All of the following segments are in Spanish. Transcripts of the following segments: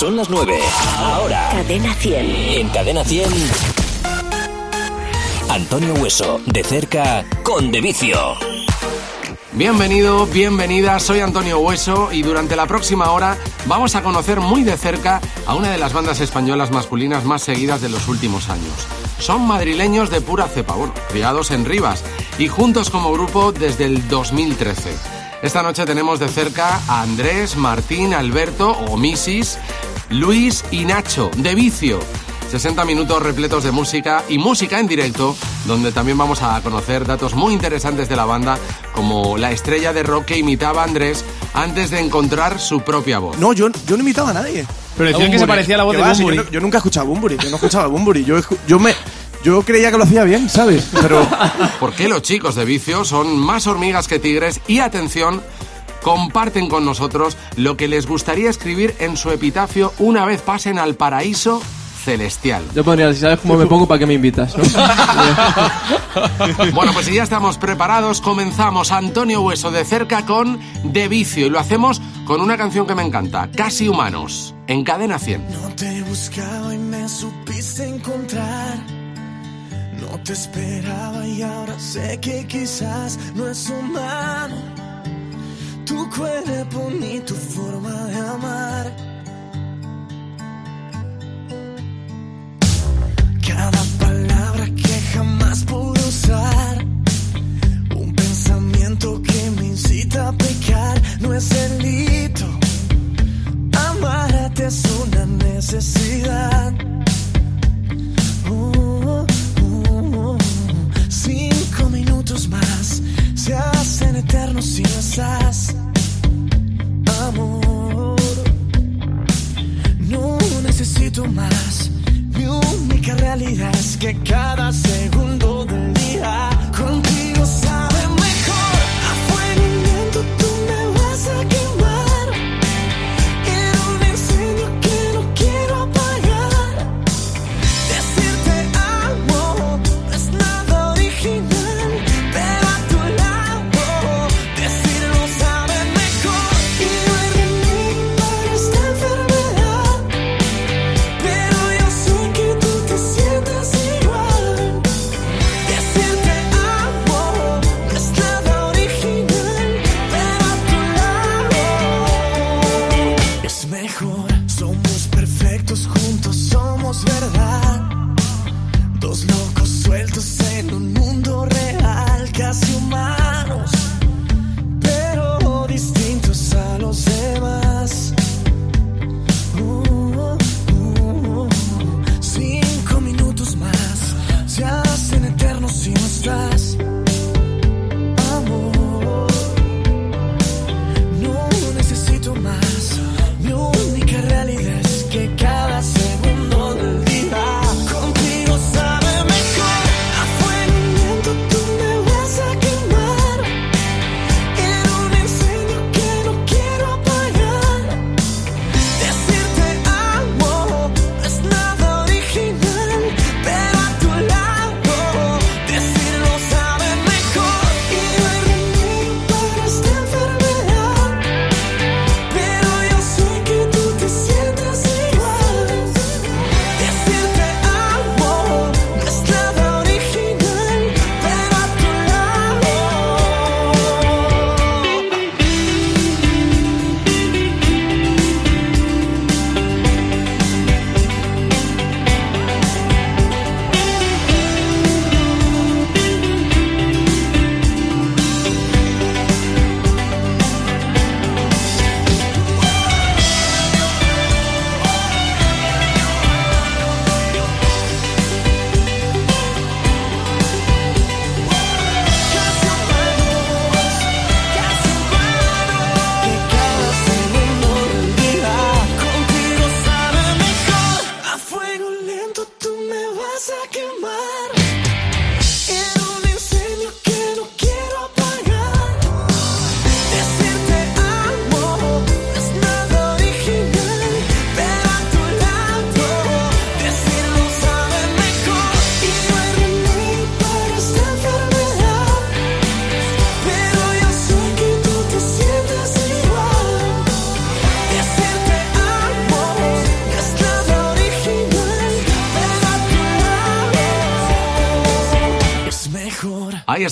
Son las 9. Ahora. Cadena 100. En Cadena 100. Antonio Hueso, de cerca, con De Vicio. Bienvenido, bienvenida, soy Antonio Hueso y durante la próxima hora vamos a conocer muy de cerca a una de las bandas españolas masculinas más seguidas de los últimos años. Son madrileños de pura cepa, bueno, criados en Rivas y juntos como grupo desde el 2013. Esta noche tenemos de cerca a Andrés, Martín, Alberto o Misis, Luis y Nacho, de Vicio. 60 minutos repletos de música y música en directo, donde también vamos a conocer datos muy interesantes de la banda, como la estrella de rock que imitaba a Andrés antes de encontrar su propia voz. No, yo, yo no imitaba a nadie. Pero decían que se parecía a la voz de ¿Qué va? Si Bunbury. Yo, no- yo nunca he escuchado a Bumburi, yo no escuchaba Bumburi. Yo, yo me... Yo creía que lo hacía bien, ¿sabes? Pero Porque los chicos de Vicio son más hormigas que tigres y atención, comparten con nosotros lo que les gustaría escribir en su epitafio una vez pasen al paraíso celestial. Yo pondría, si sabes cómo me pongo, ¿para qué me invitas? no? Bueno, pues si ya estamos preparados, comenzamos Antonio Hueso de cerca con De Vicio y lo hacemos con una canción que me encanta, Casi Humanos, en Cadena 100. No te buscaba y me supiste encontrar. No te esperaba y ahora sé que quizás no es humano. Tu cuerpo ni tu forma de amar. Cada palabra que jamás pude usar. Un pensamiento que me incita a pecar. No es delito. Amarte es una necesidad. Uh, uh, uh. Cinco minutos más se hacen eternos si no estás. Amor, no necesito más. Mi única realidad es que cada segundo del día contigo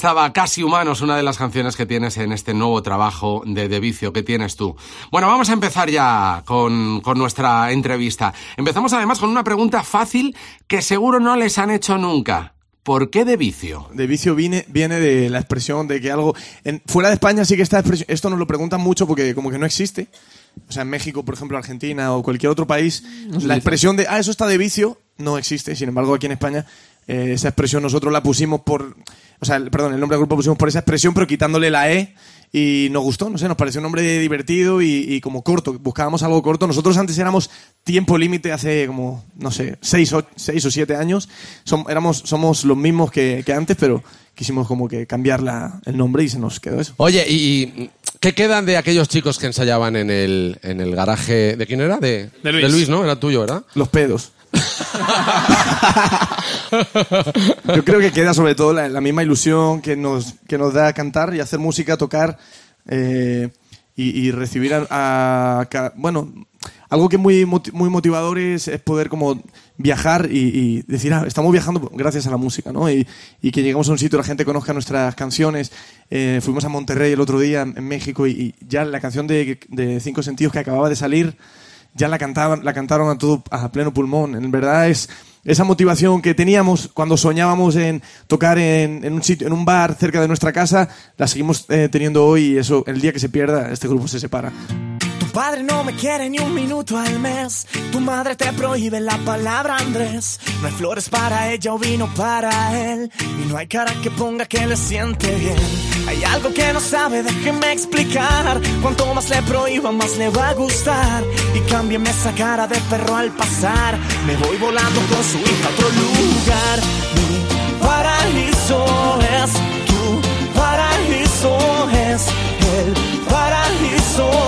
Estaba Casi Humanos, una de las canciones que tienes en este nuevo trabajo de, de vicio que tienes tú. Bueno, vamos a empezar ya con, con nuestra entrevista. Empezamos además con una pregunta fácil que seguro no les han hecho nunca. ¿Por qué de vicio? De vicio viene, viene de la expresión de que algo... En, fuera de España sí que esta expresión... Esto nos lo preguntan mucho porque como que no existe. O sea, en México, por ejemplo, Argentina o cualquier otro país, la expresión de, ah, eso está de vicio, no existe. Sin embargo, aquí en España, eh, esa expresión nosotros la pusimos por... O sea, el- perdón, el nombre del grupo pusimos por esa expresión, pero quitándole la E y nos gustó, no sé, nos pareció un nombre divertido y, y como corto. Buscábamos algo corto. Nosotros antes éramos tiempo límite hace como, no sé, seis o, seis o siete años. Som- éramos, somos los mismos que, que antes, pero quisimos como que cambiar la- el nombre y se nos quedó eso. Oye, ¿y, qué quedan de aquellos chicos que ensayaban en el, en el garaje? ¿De quién era? De, De Luis. ¿no? Era tuyo, ¿verdad? Los pedos. Yo creo que queda sobre todo la, la misma ilusión que nos, que nos da cantar y hacer música, tocar eh, y, y recibir a, a Bueno, algo que es muy, muy motivador es, es poder como viajar y, y decir, ah, estamos viajando gracias a la música, ¿no? Y, y que lleguemos a un sitio, la gente conozca nuestras canciones. Eh, fuimos a Monterrey el otro día, en México, y ya la canción de, de Cinco Sentidos que acababa de salir ya la cantaban, la cantaron a todo a pleno pulmón. En verdad es esa motivación que teníamos cuando soñábamos en tocar en, en un sitio, en un bar cerca de nuestra casa, la seguimos eh, teniendo hoy y eso, el día que se pierda, este grupo se separa. Tu padre no me quiere ni un minuto al mes. Tu madre te prohíbe la palabra Andrés. No hay flores para ella o vino para él. Y no hay cara que ponga que le siente bien. Hay algo que no sabe, déjeme explicar. Cuanto más le prohíba, más le va a gustar. Y cámbiame esa cara de perro al pasar. Me voy volando con su hija a otro lugar. Mi paraíso es tu paraíso es el paraíso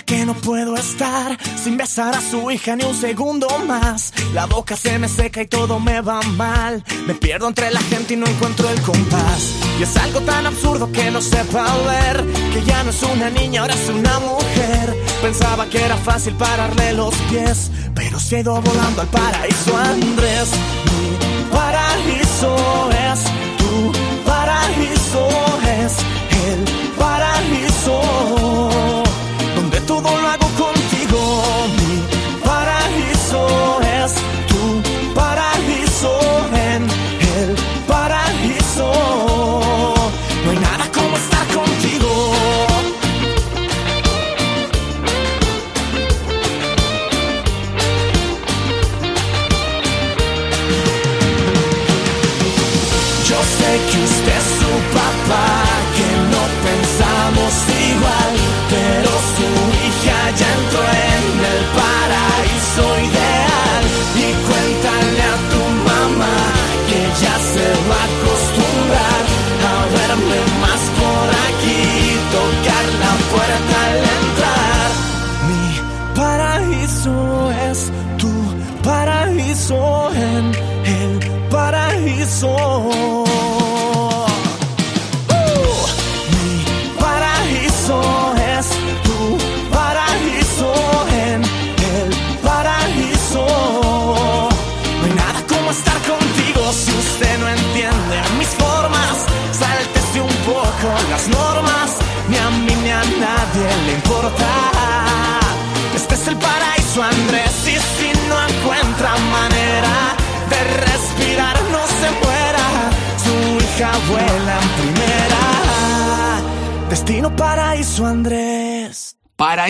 que no puedo estar sin besar a su hija ni un segundo más. La boca se me seca y todo me va mal. Me pierdo entre la gente y no encuentro el compás. Y es algo tan absurdo que no sepa ver que ya no es una niña, ahora es una mujer. Pensaba que era fácil pararle los pies, pero se ha ido volando al paraíso Andrés. Mi paraíso es tu paraíso es el paraíso donde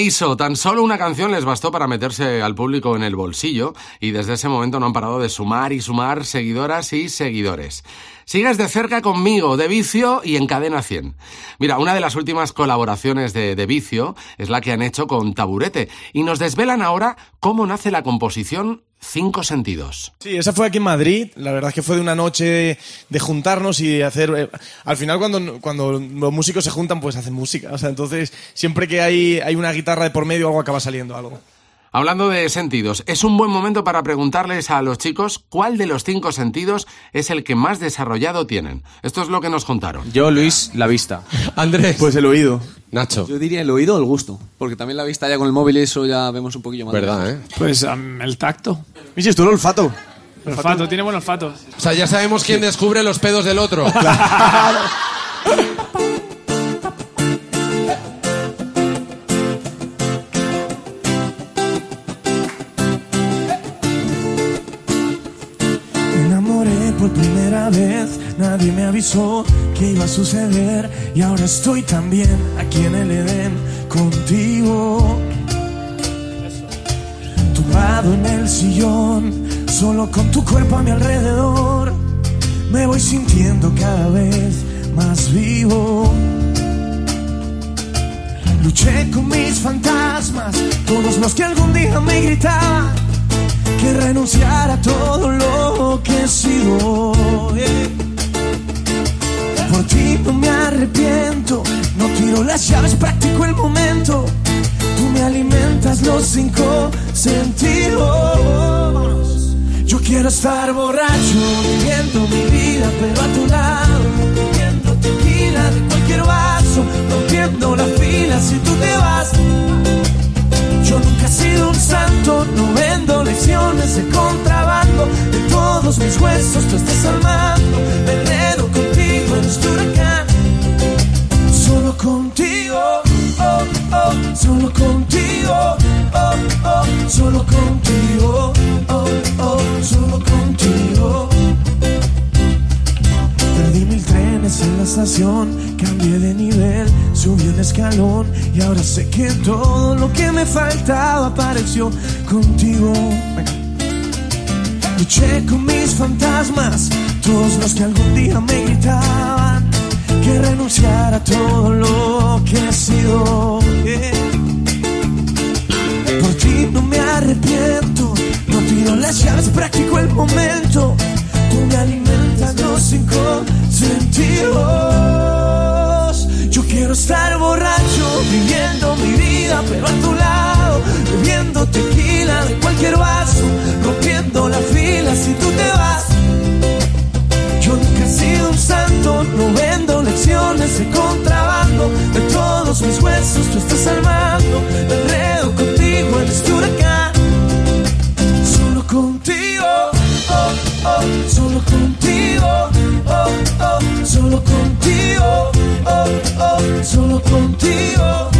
Tan solo una canción les bastó para meterse al público en el bolsillo y desde ese momento no han parado de sumar y sumar seguidoras y seguidores. Sigues de cerca conmigo, de Vicio y en Cadena 100. Mira, una de las últimas colaboraciones de, de Vicio es la que han hecho con Taburete y nos desvelan ahora cómo nace la composición Cinco Sentidos. Sí, esa fue aquí en Madrid. La verdad es que fue de una noche de juntarnos y hacer. eh, al final, cuando, cuando los músicos se juntan, pues hacen música. O sea, entonces, siempre que hay, hay una guitarra de por medio, algo acaba saliendo algo. Hablando de sentidos, es un buen momento para preguntarles a los chicos cuál de los cinco sentidos es el que más desarrollado tienen. Esto es lo que nos contaron. Yo, Luis, la vista. Andrés. Pues el oído. Nacho. Yo diría el oído o el gusto. Porque también la vista ya con el móvil y eso ya vemos un poquillo más. ¿Verdad, eh? Pues am, el tacto. Michis, tú el olfato. El olfato, tiene buen olfato. O sea, ya sabemos quién descubre los pedos del otro. nadie me avisó que iba a suceder y ahora estoy también aquí en el Edén contigo. Tumbado en el sillón, solo con tu cuerpo a mi alrededor, me voy sintiendo cada vez más vivo. Luché con mis fantasmas, todos los que algún día me gritaban que renunciar a todo lo que he sido. Por ti no me arrepiento, no tiro las llaves, practico el momento. Tú me alimentas los cinco sentidos. Yo quiero estar borracho, viviendo mi vida, pero a tu lado, bebiendo tequila de cualquier vaso, rompiendo la fila si tú te vas. Yo nunca he sido un santo, no vendo lecciones de contrabando. De todos mis huesos tú estás armando. Me enredo contigo en este huracán. Solo contigo, oh, oh, solo contigo, oh, oh, solo contigo, oh, oh, solo contigo. En la estación, cambié de nivel, subí un escalón y ahora sé que todo lo que me faltaba apareció contigo. Luché con mis fantasmas, todos los que algún día me gritaban que renunciara a todo lo que he sido. yeah. Por ti no me arrepiento, no tiro las llaves, practico el momento. Tú me alimentas los cinco sentidos. Yo quiero estar borracho, viviendo mi vida, pero a tu lado, bebiendo tequila de cualquier vaso, rompiendo la fila si tú te vas. Yo nunca he sido un santo, no vendo lecciones de contrabando. De todos mis huesos tú estás armando. Me enredo contigo en este huracán. Solo contigo, oh, oh, solo contigo, solo contigo, oh, oh, solo contigo.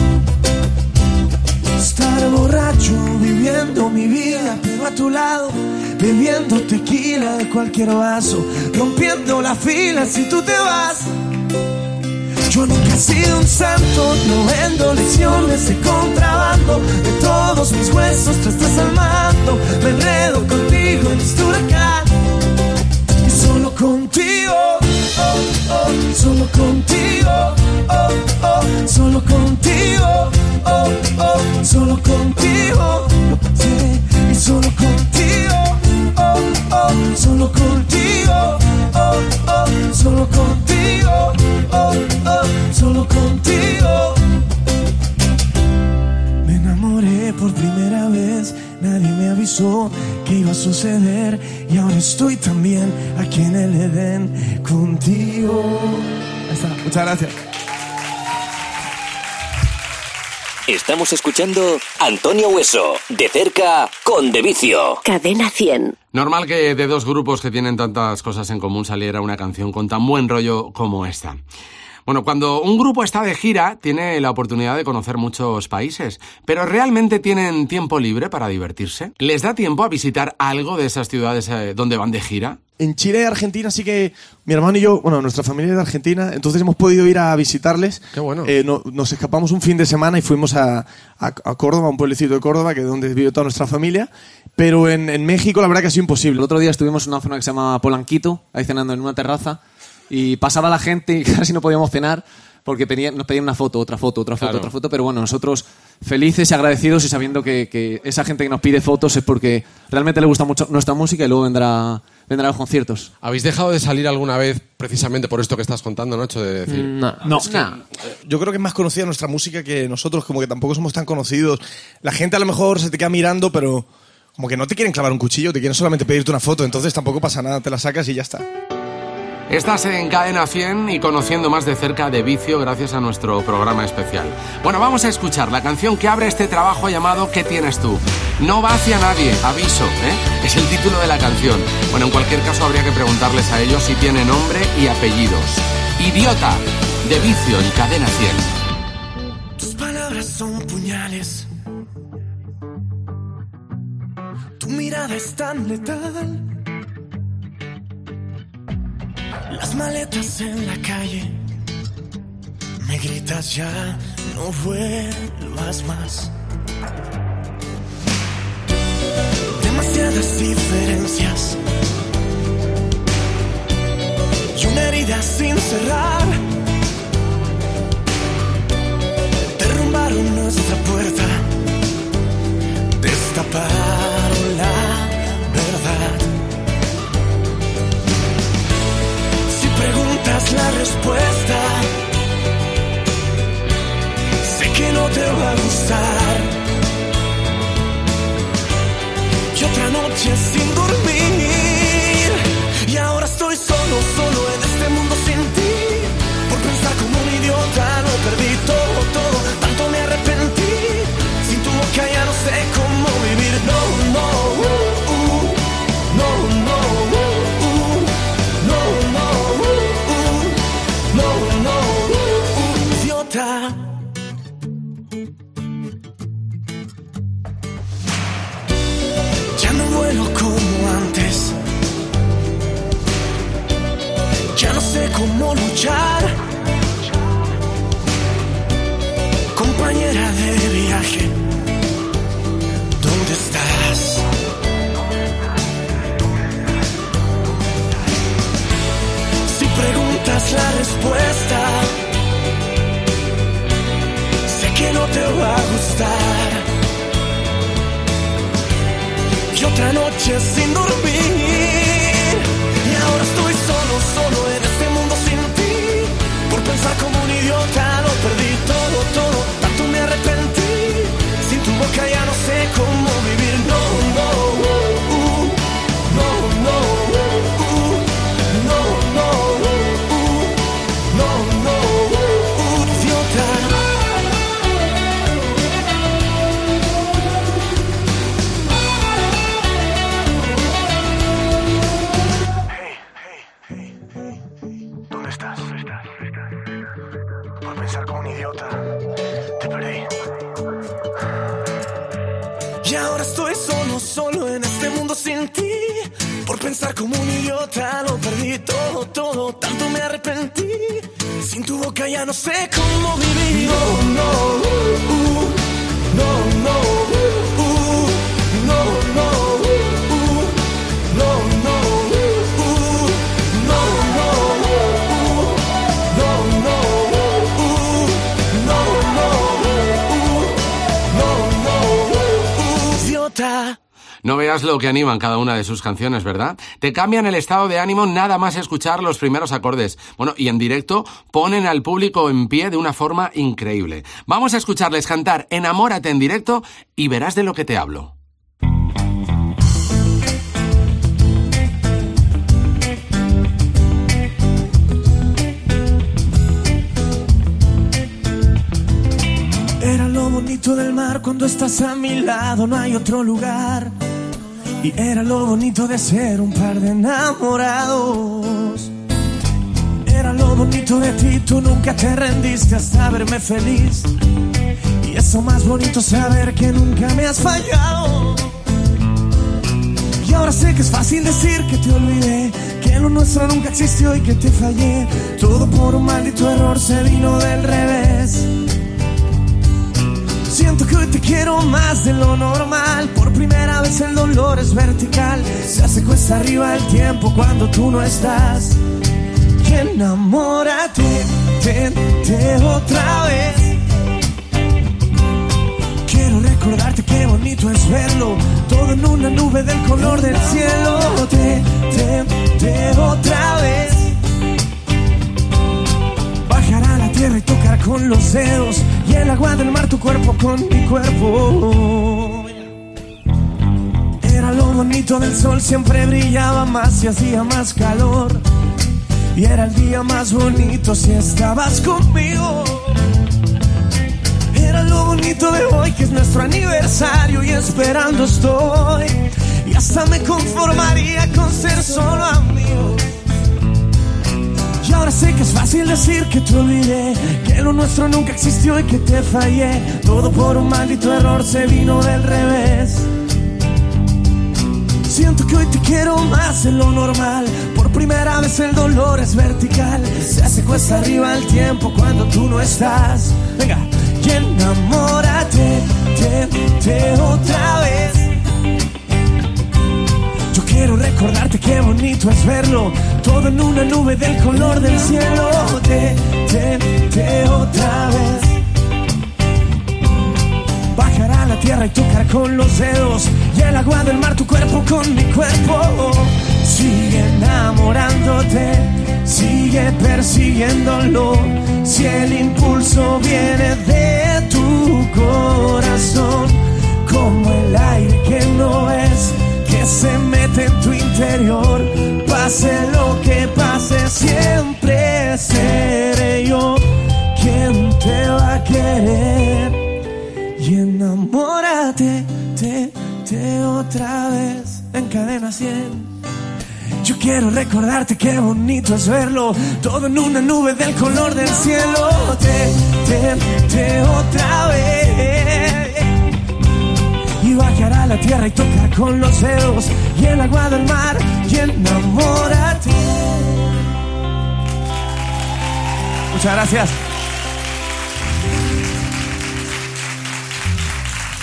Estar borracho, viviendo mi vida, pero a tu lado, bebiendo tequila de cualquier vaso, rompiendo la fila si tú te vas. Yo nunca he sido un santo, no vendo lecciones de contrabando. De todos mis huesos tú estás armando. Me enredo contigo en este huracán. Solo contigo, oh, oh, solo contigo, oh, oh, solo contigo. Y solo contigo, oh, oh, solo contigo, oh, oh, solo contigo, oh, oh, solo contigo. Me enamoré por primera vez, nadie me avisó que iba a suceder y ahora estoy también aquí en el Edén contigo. Ahí está, muchas gracias. Estamos escuchando Antonio Hueso, de cerca, con De Vicio. Cadena 100. Normal que de dos grupos que tienen tantas cosas en común saliera una canción con tan buen rollo como esta. Bueno, cuando un grupo está de gira, tiene la oportunidad de conocer muchos países, pero ¿realmente tienen tiempo libre para divertirse? ¿Les da tiempo a visitar algo de esas ciudades eh, donde van de gira? En Chile y Argentina sí que mi hermano y yo, bueno, nuestra familia es de Argentina, entonces hemos podido ir a visitarles. Qué bueno. Eh, no- nos escapamos un fin de semana y fuimos a, a- a Córdoba, a un pueblecito de Córdoba, que es donde vive toda nuestra familia. Pero en, en México la verdad que ha sido imposible. El otro día estuvimos en una zona que se llama Polanquito, ahí cenando en una terraza, y pasaba la gente y casi no podíamos cenar porque pedían- nos pedían una foto, otra foto, otra foto, Claro. otra foto, pero bueno, nosotros felices y agradecidos y sabiendo que, que esa gente que nos pide fotos es porque realmente le gusta mucho nuestra música y luego vendrá, vendrá a los conciertos. ¿Habéis dejado de salir alguna vez precisamente por esto que estás contando, Nacho? De decir, No. No. Yo creo que es más conocida nuestra música que nosotros, como que tampoco somos tan conocidos. La gente a lo mejor se te queda mirando, pero como que no te quieren clavar un cuchillo, te quieren solamente pedirte una foto, entonces tampoco pasa nada, te la sacas y ya está. Estás en Cadena 100 y conociendo más de cerca de Vicio gracias a nuestro programa especial. Bueno, vamos a escuchar la canción que abre este trabajo llamado ¿Qué tienes tú? No va hacia nadie, aviso, ¿eh? Es el título de la canción. Bueno, en cualquier caso habría que preguntarles a ellos si tiene nombre y apellidos. Idiota, de Vicio en Cadena 100. Tus palabras son puñales. Tu mirada es tan letal. Las maletas en la calle. Me gritas ya, no vuelvas más. Demasiadas diferencias. Y una herida sin cerrar. derrumbaron nuestra puerta, destaparon la verdad. La respuesta, sé que no te va a gustar. Y otra noche sin dormir, y ahora estoy solo, solo en este mundo sin ti. Por pensar como un idiota lo perdí todo, cómo lo que animan cada una de sus canciones, ¿verdad? Te cambian el estado de ánimo nada más escuchar los primeros acordes. Bueno, y en directo ponen al público en pie de una forma increíble. Vamos a escucharles cantar Enamórate en directo y verás de lo que te hablo. Era lo bonito del mar cuando estás a mi lado, no hay otro lugar. Y era lo bonito de ser un par de enamorados. Era lo bonito de ti, tú nunca te rendiste hasta verme feliz. Y eso más bonito saber que nunca me has fallado. Y ahora sé que es fácil decir que te olvidé, que lo nuestro nunca existió y que te fallé. Todo por un maldito error se vino del revés. Siento que hoy te quiero más de lo normal. Por primera vez el dolor es vertical. Se hace cuesta arriba el tiempo cuando tú no estás. Y enamórate, vente otra vez. recordarte qué bonito es verlo, todo en una nube del color del cielo. Te, te, te otra vez. Tierra y tocar con los dedos y el agua del mar tu cuerpo con mi cuerpo. Era lo bonito del sol, siempre brillaba más y hacía más calor. Y era el día más bonito si estabas conmigo. Era lo bonito de hoy, que es nuestro aniversario y esperando estoy. Y hasta me conformaría con ser solo amigos. Ahora sé que es fácil decir que te olvidé, que lo nuestro nunca existió y que te fallé. Todo por un maldito error se vino del revés. Siento que hoy te quiero más de lo normal. Por primera vez el dolor es vertical. Se hace cuesta arriba el tiempo cuando tú no estás. Venga, y enamórate, te, te otra vez. Quiero recordarte qué bonito es verlo. Todo en una nube del color del cielo. Te, te, te otra vez. Bajar a la tierra y tocar con los dedos. Y el agua del mar, tu cuerpo con mi cuerpo. Sigue enamorándote, sigue persiguiéndolo. Si el impulso viene de tu corazón, como el aire que no es, que se mete en tu interior. Pase lo que pase, siempre seré yo quien te va a querer. Y enamórate, te, te otra vez en cadena 100. Yo quiero recordarte qué bonito es verlo, todo en una nube del color del cielo. Te, te, te otra vez. A la tierra y tocar con los dedos y el agua del mar y enamórate. Muchas gracias.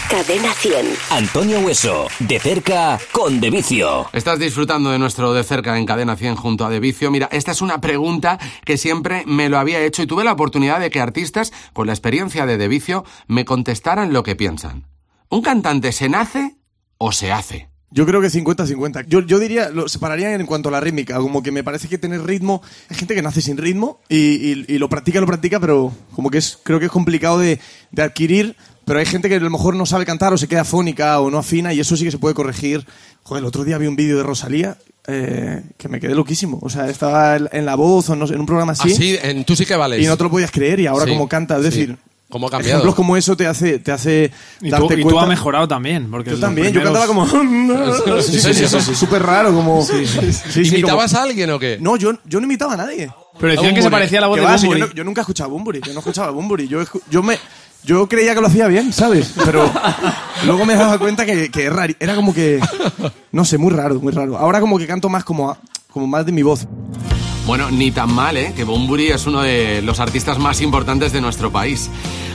Cadena 100. Antonio Hueso, de cerca con De Vicio. Estás disfrutando de nuestro de cerca en Cadena 100 junto a De Vicio. Mira, esta es una pregunta que siempre me lo había hecho y tuve la oportunidad de que artistas con la experiencia de De Vicio me contestaran lo que piensan. ¿Un cantante se nace o se hace? Yo creo que 50-50. Yo, yo diría, lo separaría en cuanto a la rítmica. Como que me parece que tener ritmo. Hay gente que nace sin ritmo y, y- y lo practica, lo practica, pero como que es, creo que es complicado de, de adquirir. Pero hay gente que a lo mejor no sabe cantar o se queda fónica o no afina y eso sí que se puede corregir. Joder, el otro día vi un vídeo de Rosalía eh, que me quedé loquísimo. O sea, estaba en en la voz o en un programa así. Así, en Tú sí que vales. Y no te lo podías creer y ahora Sí, como canta. Es sí. Cómo ha cambiado. ejemplos como eso te hace, te hace Y tú, darte y tú has mejorado también. Porque Yo también, yo primeros- cantaba como... sí, sí, sí, sí, sí, súper raro, como... Sí, sí, ¿Imitabas como- a alguien o qué? No, yo, yo no imitaba a nadie. Pero decían que se parecía a la voz de si yo, no- yo nunca he escuchado a Bumburi, yo no escuchaba a Bumburi. Yo, yo me... Yo creía que lo hacía bien, ¿sabes? Pero luego me he dado cuenta que, que es raro. Era como que... No sé, muy raro, muy raro. Ahora como que canto más como, como más de mi voz. Bueno, ni tan mal, ¿eh? Que Bumburi es uno de los artistas más importantes de nuestro país.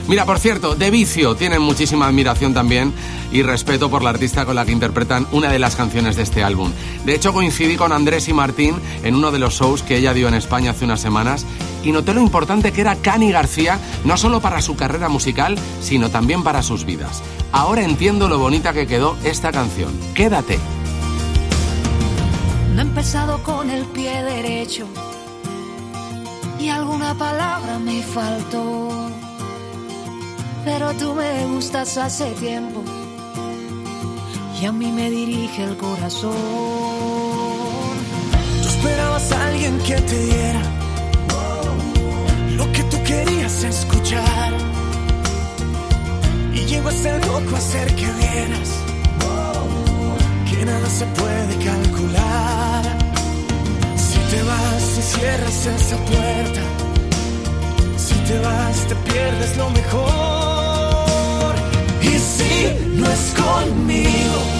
Mira, por cierto, De Vicio tienen muchísima admiración también y respeto por la artista con la que interpretan una de las canciones de este álbum. De hecho, coincidí con Andrés y Martín en uno de los shows que ella dio en España hace unas semanas y noté lo importante que era Cani García, no solo para su carrera musical, sino también para sus vidas. Ahora entiendo lo bonita que quedó esta canción. Quédate. No he empezado con el pie derecho y alguna palabra me faltó. Pero tú me gustas hace tiempo y a mí me dirige el corazón. Tú esperabas a alguien que te diera cierras esa puerta, si te vas te pierdes lo mejor. Y si no es conmigo,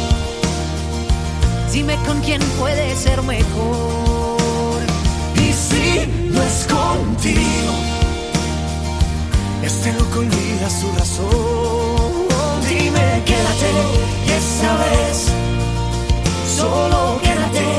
Dime con quién puede ser mejor. Y si no es contigo, este loco olvida su razón. Dime, quédate, y esta vez, solo quédate,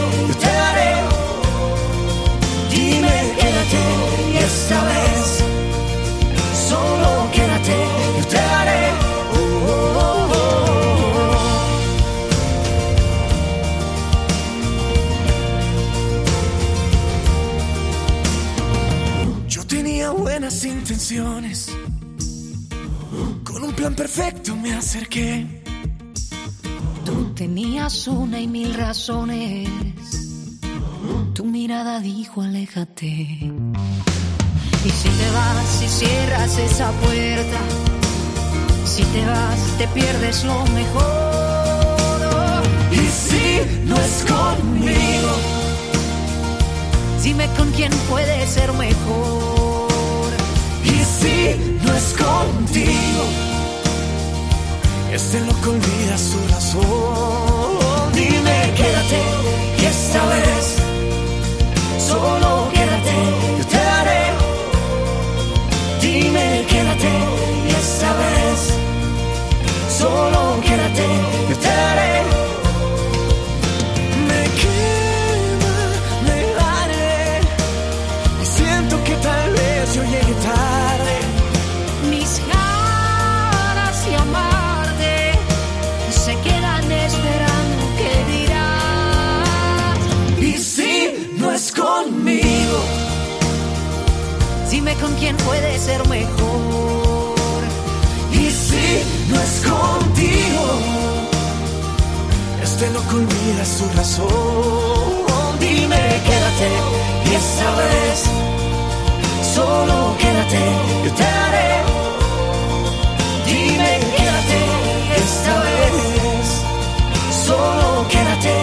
Con un plan perfecto me acerqué. Tú tenías una y mil razones. Tu mirada dijo aléjate. Y si te vas, si cierras esa puerta, si te vas, te pierdes lo mejor. Y si no es conmigo, Dime con quién puede ser mejor. Si no es contigo, este loco olvida su razón. Dime, quédate, y esta vez, solo su razón. Dime, quédate, y esta vez, solo quédate, yo te daré. Dime, quédate, esta vez, solo quédate,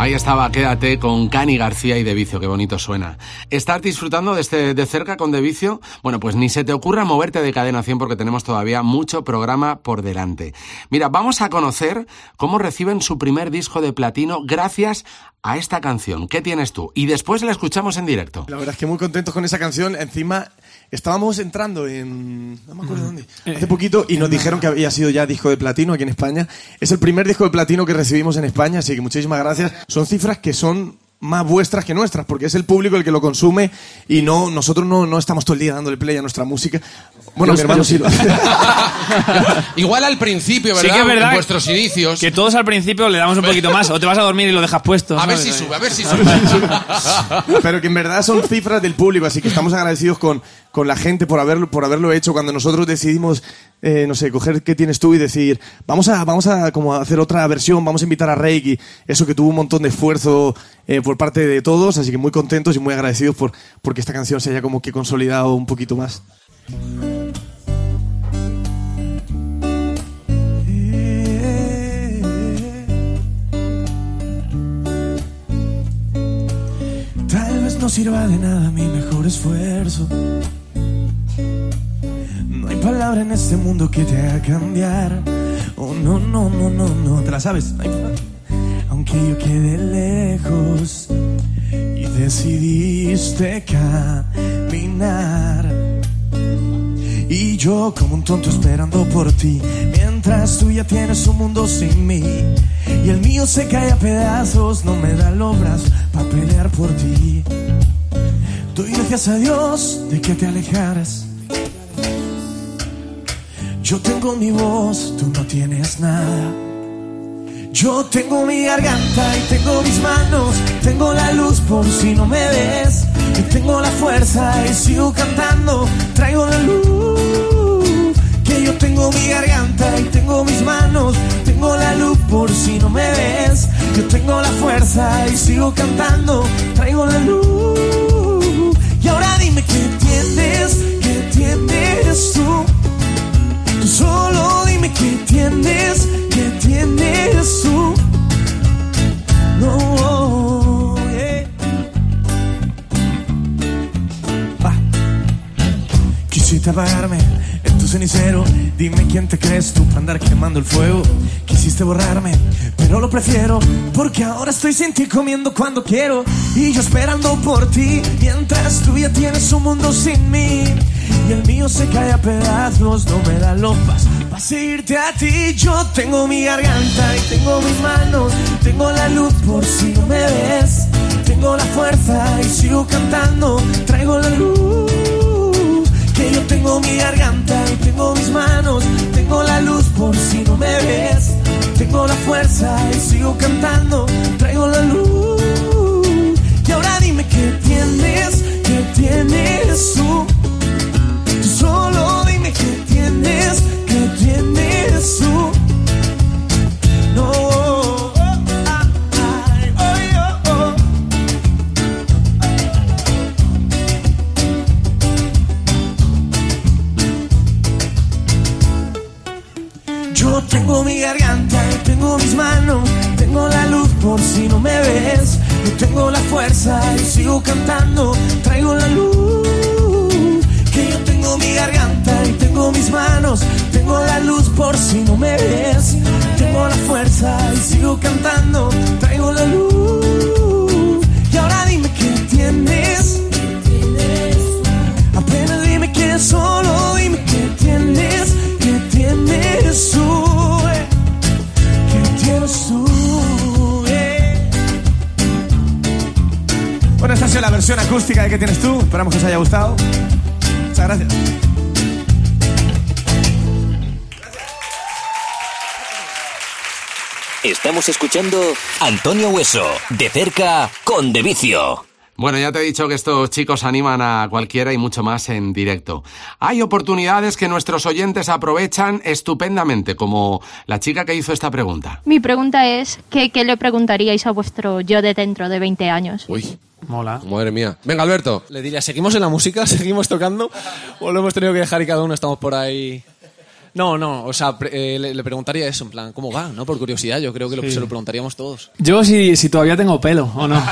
Ahí estaba, quédate con Cani García y De Vicio, qué bonito suena. ¿Estás disfrutando de, este, de cerca con De Vicio? Bueno, pues ni se te ocurra moverte de cadena 100 porque tenemos todavía mucho programa por delante. Mira, vamos a conocer cómo reciben su primer disco de platino gracias a esta canción. ¿Qué tienes tú? Y después la escuchamos en directo. La verdad es que muy contentos con esa canción. Encima, estábamos entrando en. No me acuerdo dónde. Hace poquito y nos dijeron que había sido ya disco de platino aquí en España. Es el primer disco de platino que recibimos en España, así que muchísimas gracias. Son cifras que son más vuestras que nuestras, porque es el público el que lo consume y no nosotros no, no estamos todo el día dándole play a nuestra música. Bueno, Yo- mi hermano sí lo hace. Igual al principio, Sí ¿verdad? que es verdad En vuestros inicios. Que todos al principio le damos un poquito más, o te vas a dormir y lo dejas puesto. A ver ¿sabes? si sube, a ver si sube. Pero que en verdad son cifras del público, así que estamos agradecidos con, con la gente por haberlo, por haberlo hecho. Cuando nosotros decidimos, eh, no sé, coger qué tienes tú y decir, vamos a, vamos a como hacer otra versión, vamos a invitar a Reiki, eso que tuvo un montón de esfuerzo eh, por parte de todos, así que muy contentos y muy agradecidos por porque esta canción se haya como que consolidado un poquito más. Tal vez no sirva de nada mi mejor esfuerzo. No hay palabra en este mundo que te haga cambiar. Oh, no, no, no, no, no. ¿Te la sabes? Aunque yo quede lejos y decidiste caminar. Y yo como un tonto esperando por ti, mientras tú ya tienes un mundo sin mí. Y el mío se cae a pedazos, no me da los brazos para pelear por ti. Doy gracias a Dios de que te alejaras. Yo tengo mi voz, tú no tienes nada. Yo tengo mi garganta y tengo mis manos, tengo la luz por si no me ves, y tengo la fuerza y sigo cantando, traigo la luz, que yo tengo mi garganta y tengo mis manos, tengo la luz por si no me ves, yo tengo la fuerza y sigo cantando, traigo la luz, apagarme en tu cenicero. Dime quién te crees tú para andar quemando el fuego. Quisiste borrarme, pero lo prefiero. Porque ahora estoy sin ti comiendo cuando quiero. Y yo esperando por ti. Mientras tú ya tienes un mundo sin mí. Y el mío se cae a pedazos, no me da los pas para seguirte a ti. Yo tengo mi garganta y tengo mis manos, tengo la luz por si no me ves. Tengo la fuerza y sigo cantando, traigo la luz. Tengo mi garganta y tengo mis manos, tengo la luz por si no me ves, tengo la fuerza y sigo cantando, traigo la luz. Y ahora dime qué tienes, qué tienes tú. tú solo dime qué tienes, qué tienes tú. No tengo mis manos, tengo la luz por si no me ves. Yo tengo la fuerza y sigo cantando, traigo la luz. Que yo tengo mi garganta y tengo mis manos, tengo la luz por si no me ves. Tengo la fuerza y sigo cantando, traigo la luz. Versión acústica de que tienes tú. Esperamos que os haya gustado. Muchas gracias. Estamos escuchando Antonio Hueso, de cerca con De Vicio. Bueno, ya te he dicho que estos chicos animan a cualquiera y mucho más en directo. Hay oportunidades que nuestros oyentes aprovechan estupendamente, como la chica que hizo esta pregunta. Mi pregunta es, ¿qué, qué le preguntaríais a vuestro yo de dentro de 20 años? Uy, Mola. madre mía. Venga, Alberto. Le diría, ¿seguimos en la música? ¿Seguimos tocando? ¿O lo hemos tenido que dejar y cada uno estamos por ahí? No, no, o sea, pre- eh, le, le preguntaría eso, en plan, ¿cómo va? ¿No? Por curiosidad, yo creo que lo, Sí. se lo preguntaríamos todos. Yo si, si todavía tengo pelo, ¿o no?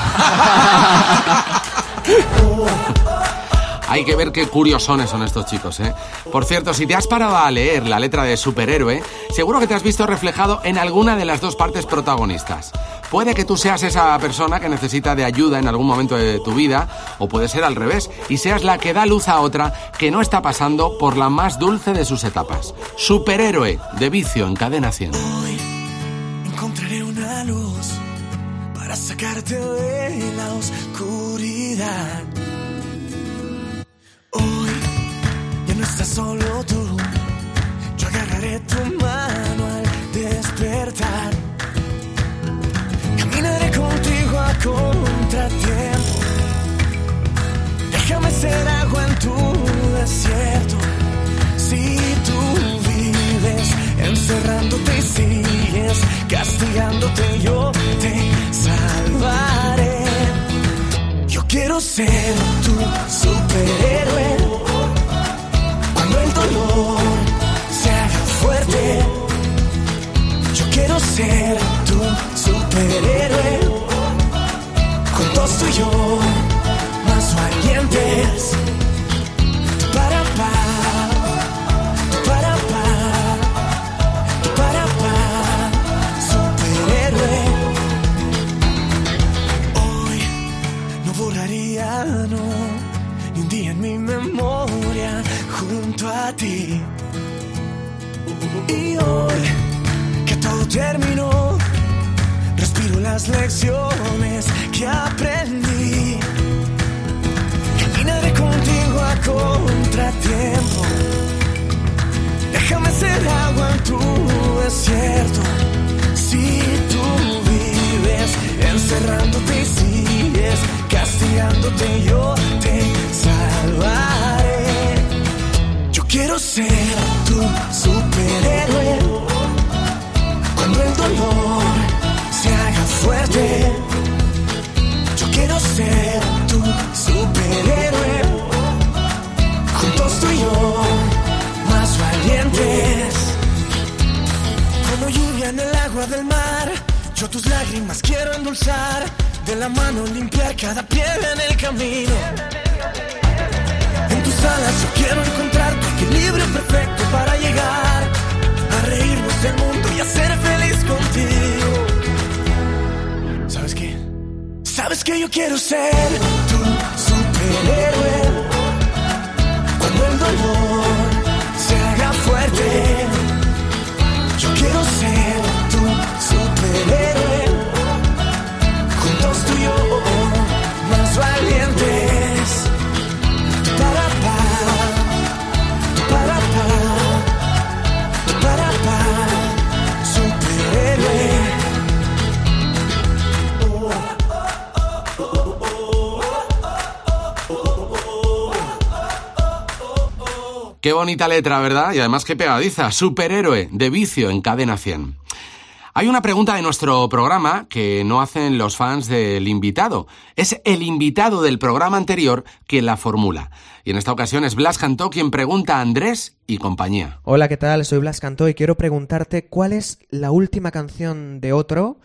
Hay que ver qué curiosones son estos chicos, ¿eh? Por cierto, si te has parado a leer la letra de superhéroe, seguro que te has visto reflejado en alguna de las dos partes protagonistas. Puede que tú seas esa persona que necesita de ayuda en algún momento de tu vida, o puede ser al revés, y seas la que da luz a otra que no está pasando por la más dulce de sus etapas. Superhéroe de vicio en cadena 100. Encontraré una luz para sacarte de la oscuridad. Hoy ya no estás solo tú. Yo agarraré tu mano al despertar. Caminaré contigo a contratiempo. Déjame ser agua en tu desierto. Si tú vives encerrándote y sigues castigándote, yo te salvaré. Quiero ser tu superhéroe. Cuando el dolor se haga fuerte, yo quiero ser tu superhéroe. Tú y yo, más valientes. Y hoy que todo terminó, respiro las lecciones que aprendí. Caminaré contigo a contratiempo. Déjame ser agua en tu desierto. Si tú vives encerrándote y sigues castigándote, yo te salvaré. Yo quiero ser haga fuerte, yo quiero ser tu superhéroe. Juntos tú y yo, más valientes. Como lluvia en el agua del mar, yo tus lágrimas quiero endulzar. De la mano limpiar cada piedra en el camino. En tus alas yo quiero encontrar tu equilibrio perfecto para llegar a reírnos del mundo y a ser feliz contigo. ¿Sabes que yo quiero ser tu superhéroe? Cuando el dolor se haga fuerte, yo quiero ser tu superhéroe. Qué bonita letra, ¿verdad? Y además qué pegadiza. Superhéroe de vicio en cadena 100. Hay una pregunta de nuestro programa que no hacen los fans del invitado. Es el invitado del programa anterior quien la formula. Y en esta ocasión es Blas Cantó quien pregunta a Andrés y compañía. Hola, ¿qué tal? Soy Blas Cantó y quiero preguntarte cuál es la última canción de otro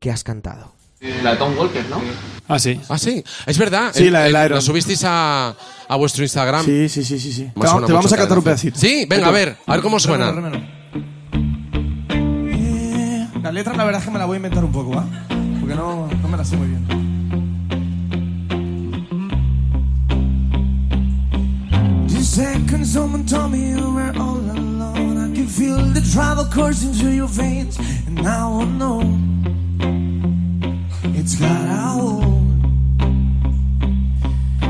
que has cantado. La de Tom Walker, ¿no? Ah, sí. Ah, sí. Es verdad. Sí, Eh, la del eh, Iron. Lo subisteis a, a vuestro Instagram. Sí, sí, sí, sí. sí. Me Te, suena te vamos a cantar un pedacito. Sí, venga, a ver, a ver cómo suena. Rémelo, rémelo. La letra la verdad es que me la voy a inventar un poco, ¿va? Porque no, no me la sé muy bien. Just second, someone told me you were all alone. I can feel the travel coursing through your veins, and now I know it's got a hold.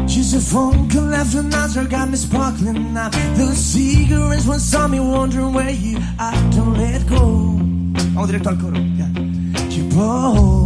She's a phone call after another got me sparkling now. The cigarettes when saw me wondering where you are. Don't let go. Oh, Vamos directo al coro. You bold. You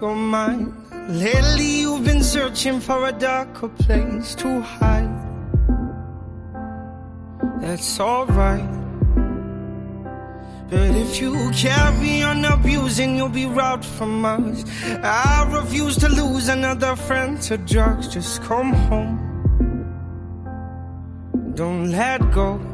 Been on mind. Lately, you've been searching for a darker place to hide. That's alright. But if you carry on abusing, you'll be robbed from us. I refuse to lose another friend to drugs. Just come home. Don't let go.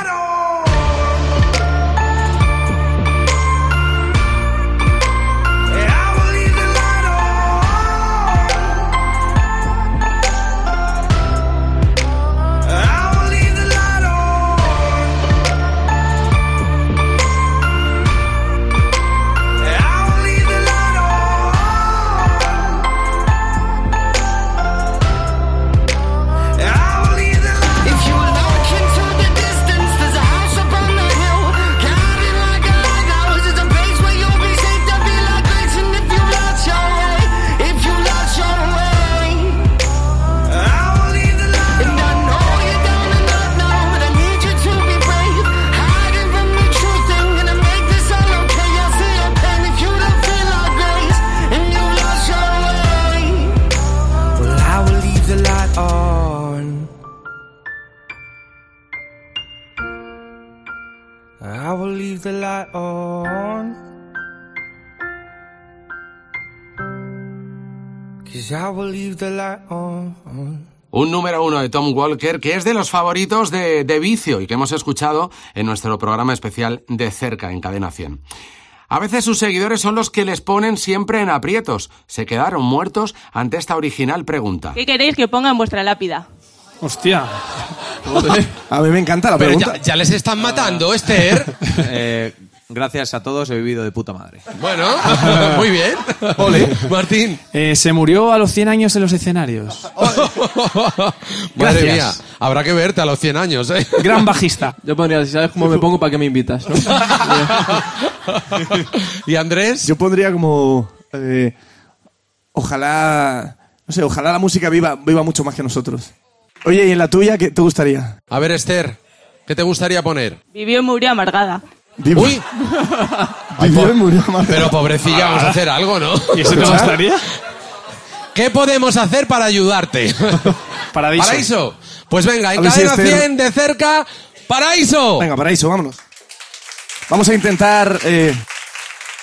Un número uno de Tom Walker que es de los favoritos de, de Vicio y que hemos escuchado en nuestro programa especial de cerca en Cadena 100. A veces sus seguidores son los que les ponen siempre en aprietos. Se quedaron muertos ante esta original pregunta. ¿Qué queréis que ponga en vuestra lápida? Hostia. A mí me encanta la Pero pregunta. ya, ya les están matando, Esther. Eh, gracias a todos he vivido de puta madre. Bueno, muy bien. Martín. Eh, se murió a los 100 años en los escenarios. Madre Gracias. mía, habrá que verte a los 100 años, ¿eh? Gran bajista. Yo pondría, si sabes cómo me pongo, ¿para qué me invitas? ¿no? ¿Y Andrés? Yo pondría como. eh, ojalá. No sé, ojalá la música viva, viva mucho más que nosotros. Oye, ¿y en la tuya qué te gustaría? A ver, Esther, ¿qué te gustaría poner? Vivió y murió amargada. Vivo. Uy, murió amargada. pero pobrecilla, vamos a hacer algo, ¿no? ¿Y eso te gustaría? ¿Qué podemos hacer para ayudarte? Paraíso. Paraíso. Pues venga, en A ver si cadena Esther- 100 de cerca, Paraíso. Venga, paraíso, vámonos. Vamos a intentar eh,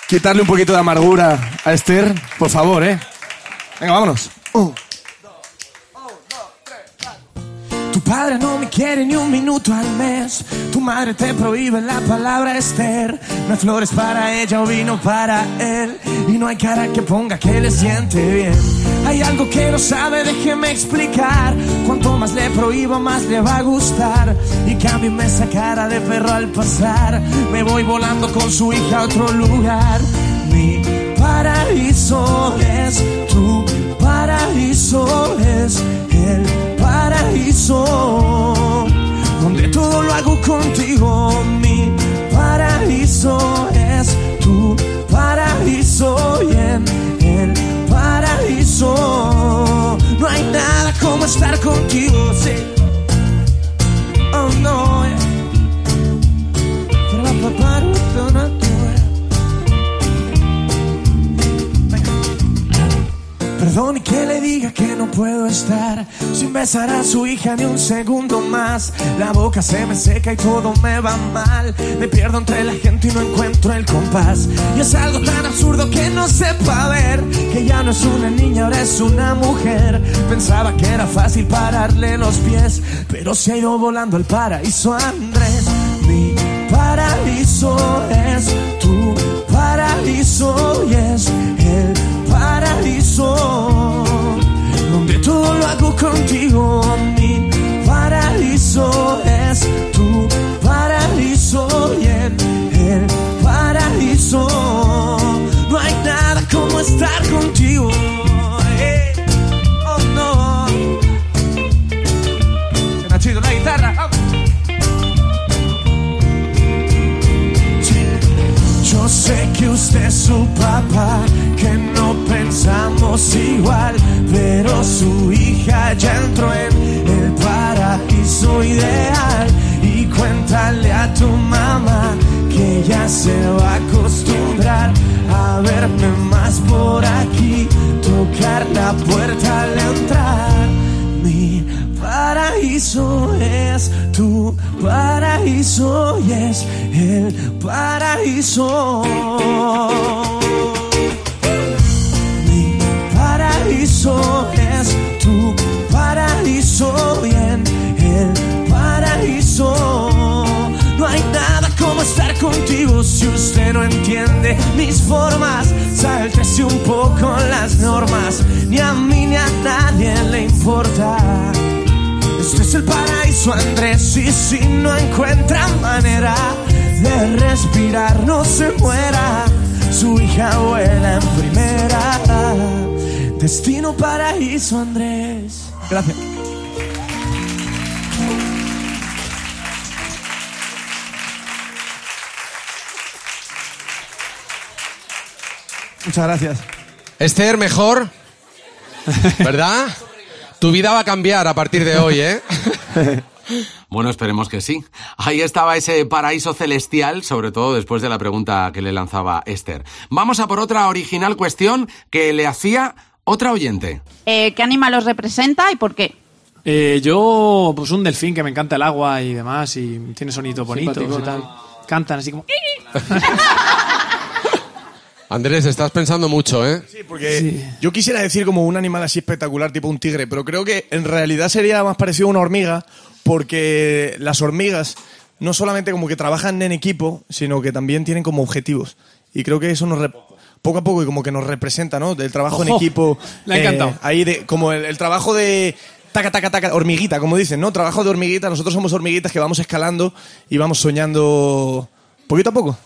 quitarle un poquito de amargura a Esther, por favor, ¿eh? Venga, vámonos. Un, padre no me quiere ni un minuto al mes. Tu madre te prohíbe la palabra Esther. No hay flores para ella o vino para él. Y no hay cara que ponga que le siente bien. Hay algo que no sabe, déjeme explicar. Cuanto más le prohíbo, más le va a gustar. Y cámbiame esa cara de perro al pasar. Me voy volando con su hija a otro lugar. Mi paraíso es tu paraíso es donde todo lo hago contigo mi paraíso es tu paraíso y en el paraíso no hay nada como estar contigo sí. oh no Perdón que le diga que no puedo estar sin besar a su hija ni un segundo más. La boca se me seca y todo me va mal. Me pierdo entre la gente y no encuentro el compás. Y es algo tan absurdo que no sepa ver que ya no es una niña, ahora es una mujer. Pensaba que era fácil pararle los pies, pero se ha ido volando al paraíso Andrés. Mi paraíso es tu paraíso y es paraíso donde todo lo hago contigo. Mi paraíso es tu paraíso y en el paraíso Mi paraíso es tu paraíso y en el paraíso no hay nada como estar contigo si usted no entiende mis formas. Sáltese un poco las normas, ni a mí ni a nadie le importa. Este es el paraíso, Andrés, y si no encuentra manera de respirar, no se muera. Su hija vuela en primera. Destino paraíso, Andrés. Gracias. Muchas gracias. Esther, mejor. ¿Verdad? Tu vida va a cambiar a partir de hoy, ¿eh? Bueno, esperemos que sí. Ahí estaba ese paraíso celestial, sobre todo después de la pregunta que le lanzaba Esther. Vamos a por otra original cuestión que le hacía otra oyente. Eh, ¿Qué animal os representa y por qué? Eh, yo, pues un delfín que me encanta el agua y demás, y tiene sonidos bonitos Simpático, y tal. Cantan así como... Andrés, estás pensando mucho, ¿eh? Sí, porque yo quisiera decir como un animal así espectacular, tipo un tigre, pero creo que en realidad sería más parecido a una hormiga, porque las hormigas no solamente como que trabajan en equipo, sino que también tienen como objetivos. Y creo que eso nos poco a poco y como que nos representa, ¿no? Del trabajo en Ojo, equipo. le ha eh, encantado. ahí de, como el, el trabajo de taca, taca, taca, hormiguita, como dicen, ¿no? Trabajo de hormiguita. Nosotros somos hormiguitas que vamos escalando y vamos soñando poquito a poco.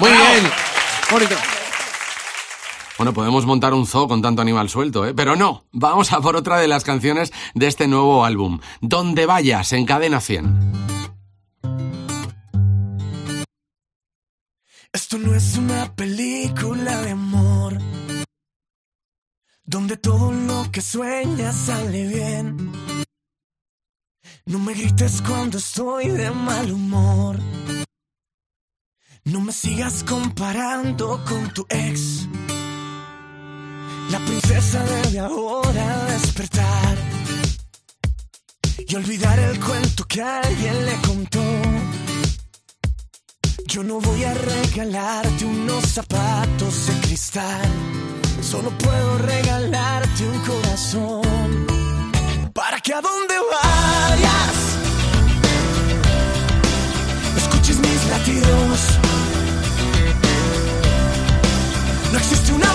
Muy bien. Bonito. Bueno, podemos montar un zoo con tanto animal suelto, ¿eh? Pero no, vamos a por otra de las canciones de este nuevo álbum, Donde vayas, en Cadena 100. Esto no es una película de amor donde todo lo que sueñas sale bien. No me grites cuando estoy de mal humor. No me sigas comparando con tu ex. La princesa debe ahora despertar y olvidar el cuento que alguien le contó. Yo no voy a regalarte unos zapatos de cristal, solo puedo regalarte un corazón para que a donde vayas escuches mis latidos. No existe una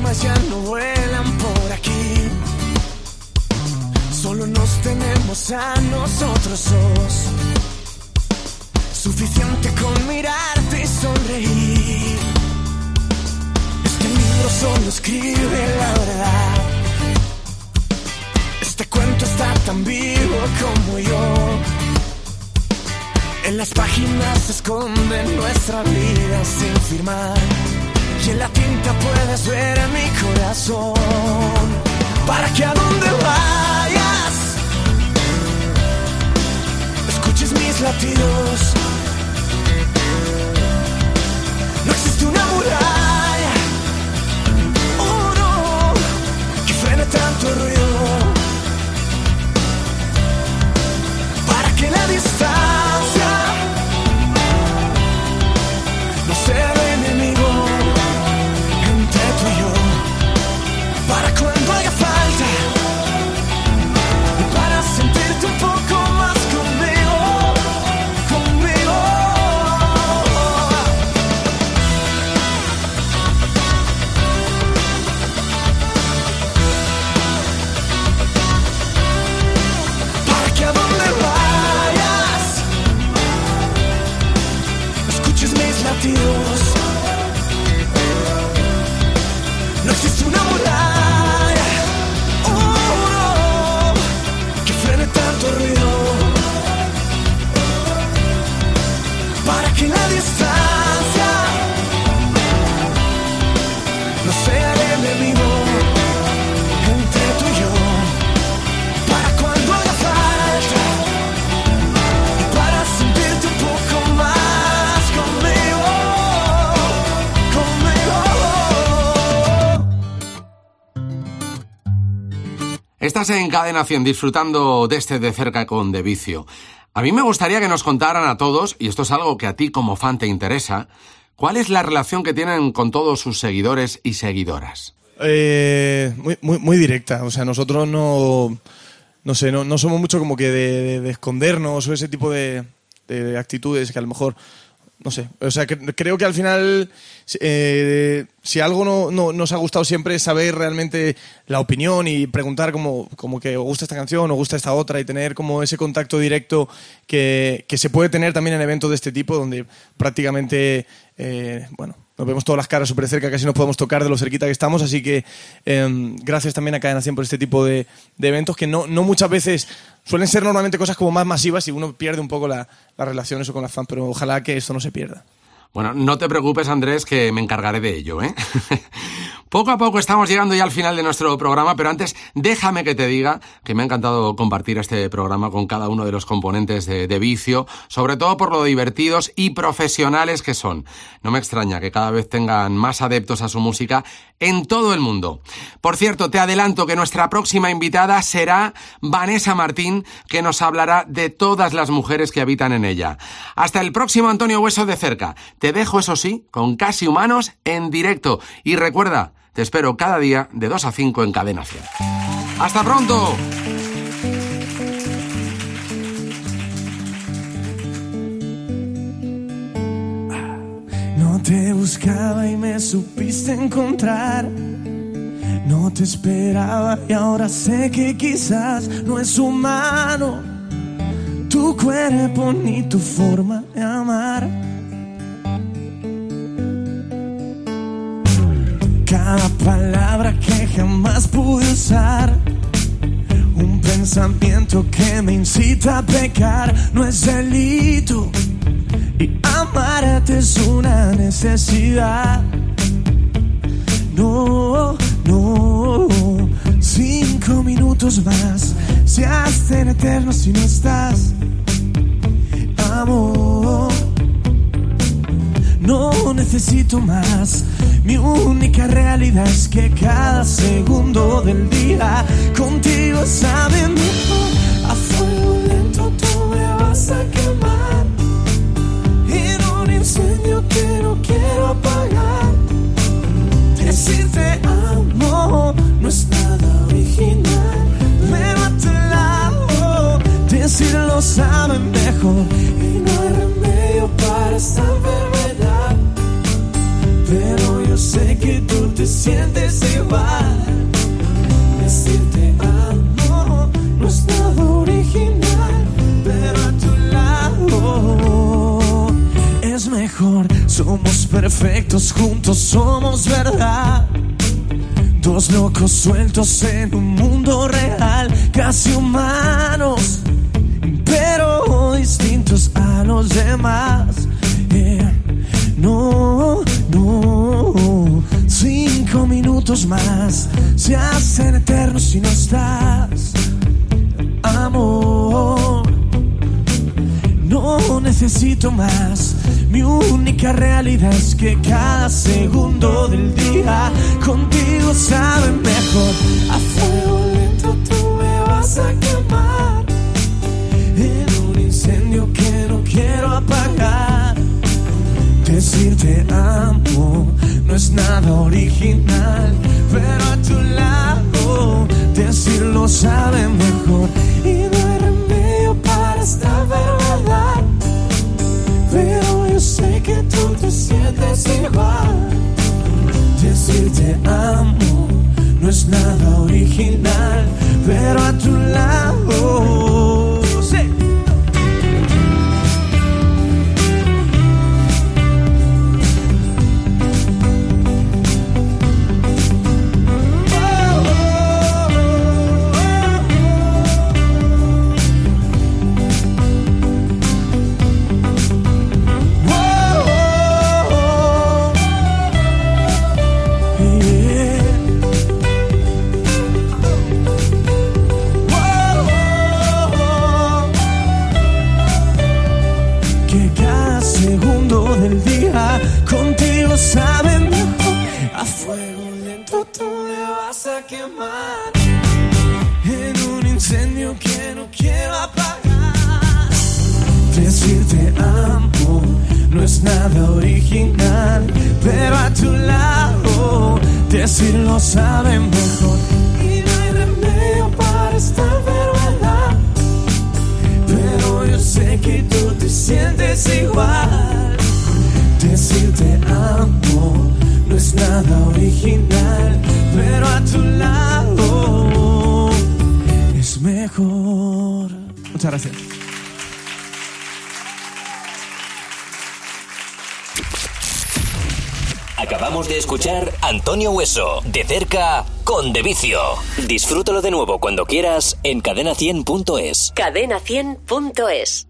fantasmas ya no vuelan por aquí. Solo nos tenemos a nosotros dos. Suficiente con mirarte y sonreír. Este libro solo escribe la verdad. Este cuento está tan vivo como yo. En las páginas se esconde nuestra vida sin firmar. En la tinta puedes ver mi corazón. Para que a donde vayas, escuches mis latidos. No existe una muralla, oh no, que frene tanto ruido. Para que la distancia en Cadena 100 disfrutando de este de cerca con De Vicio. A mí me gustaría que nos contaran a todos, y esto es algo que a ti como fan te interesa, cuál es la relación que tienen con todos sus seguidores y seguidoras. Eh, muy, muy, muy directa. O sea, nosotros no. No sé, no, somos mucho como que de, de- de escondernos o ese tipo de, de actitudes que a lo mejor. No sé. O sea, que- creo que al final. eh, si algo no, no- nos ha gustado siempre es saber realmente la opinión y preguntar como, como que os gusta esta canción o gusta esta otra y tener como ese contacto directo que, que se puede tener también en eventos de este tipo donde prácticamente, eh, bueno, nos vemos todas las caras súper cerca, casi nos podemos tocar de lo cerquita que estamos, así que eh, gracias también a Cadena 100 por este tipo de, de eventos que no, no muchas veces suelen ser normalmente cosas como más masivas y uno pierde un poco la, la relación eso con las fans, pero ojalá que esto no se pierda. Bueno, no te preocupes, Andrés, que me encargaré de ello, ¿eh? Poco a poco estamos llegando ya al final de nuestro programa, pero antes déjame que te diga que me ha encantado compartir este programa con cada uno de los componentes de, de Vicio, sobre todo por lo divertidos y profesionales que son. No me extraña que cada vez tengan más adeptos a su música en todo el mundo. Por cierto, te adelanto que nuestra próxima invitada será Vanessa Martín, que nos hablará de todas las mujeres que habitan en ella. Hasta el próximo Antonio Hueso de cerca. Te dejo, eso sí, con Casi Humanos en directo. Y recuerda, te espero cada día de 2 a 5 en Cadena 100. ¡Hasta pronto! No te buscaba y me supiste encontrar. No te esperaba y ahora sé que quizás no es humano tu cuerpo ni tu forma de amar. Cada palabra que jamás pude usar. Un pensamiento que me incita a pecar no es delito. Y amarte es una necesidad. No, no, cinco minutos más se hacen eternos si no estás. Amor, no necesito más. Mi única realidad es que cada segundo del día contigo sabe mejor. A fuego lento tú me vas a quemar. En un incendio que no quiero apagar. Decirte amo no es nada original. Pero a tu lado, decirlo sabe mejor. Y no hay remedio para yo sé que tú te sientes igual. Decirte amo no es nada original. Pero a tu lado es mejor. Somos perfectos, juntos somos verdad. Dos locos sueltos en un mundo real, casi humanos, pero distintos a los demás. Yeah. No, no, cinco minutos más se hacen eternos si no estás. Amor, no necesito más. Mi única realidad es que cada segundo del día contigo sabe mejor. A fuego lento tú me vas a quemar. En un incendio que no quiero apagar. Decirte amo no es nada original, pero a tu lado decirlo sabe mejor. Y no hay remedio para esta verdad. Pero yo sé que tú te sientes igual. Decirte amo no es nada original, pero a tu lado. Escuchar Antonio Hueso, de cerca, con De Vicio. Disfrútalo de nuevo cuando quieras en cadena100.es. Cadena100.es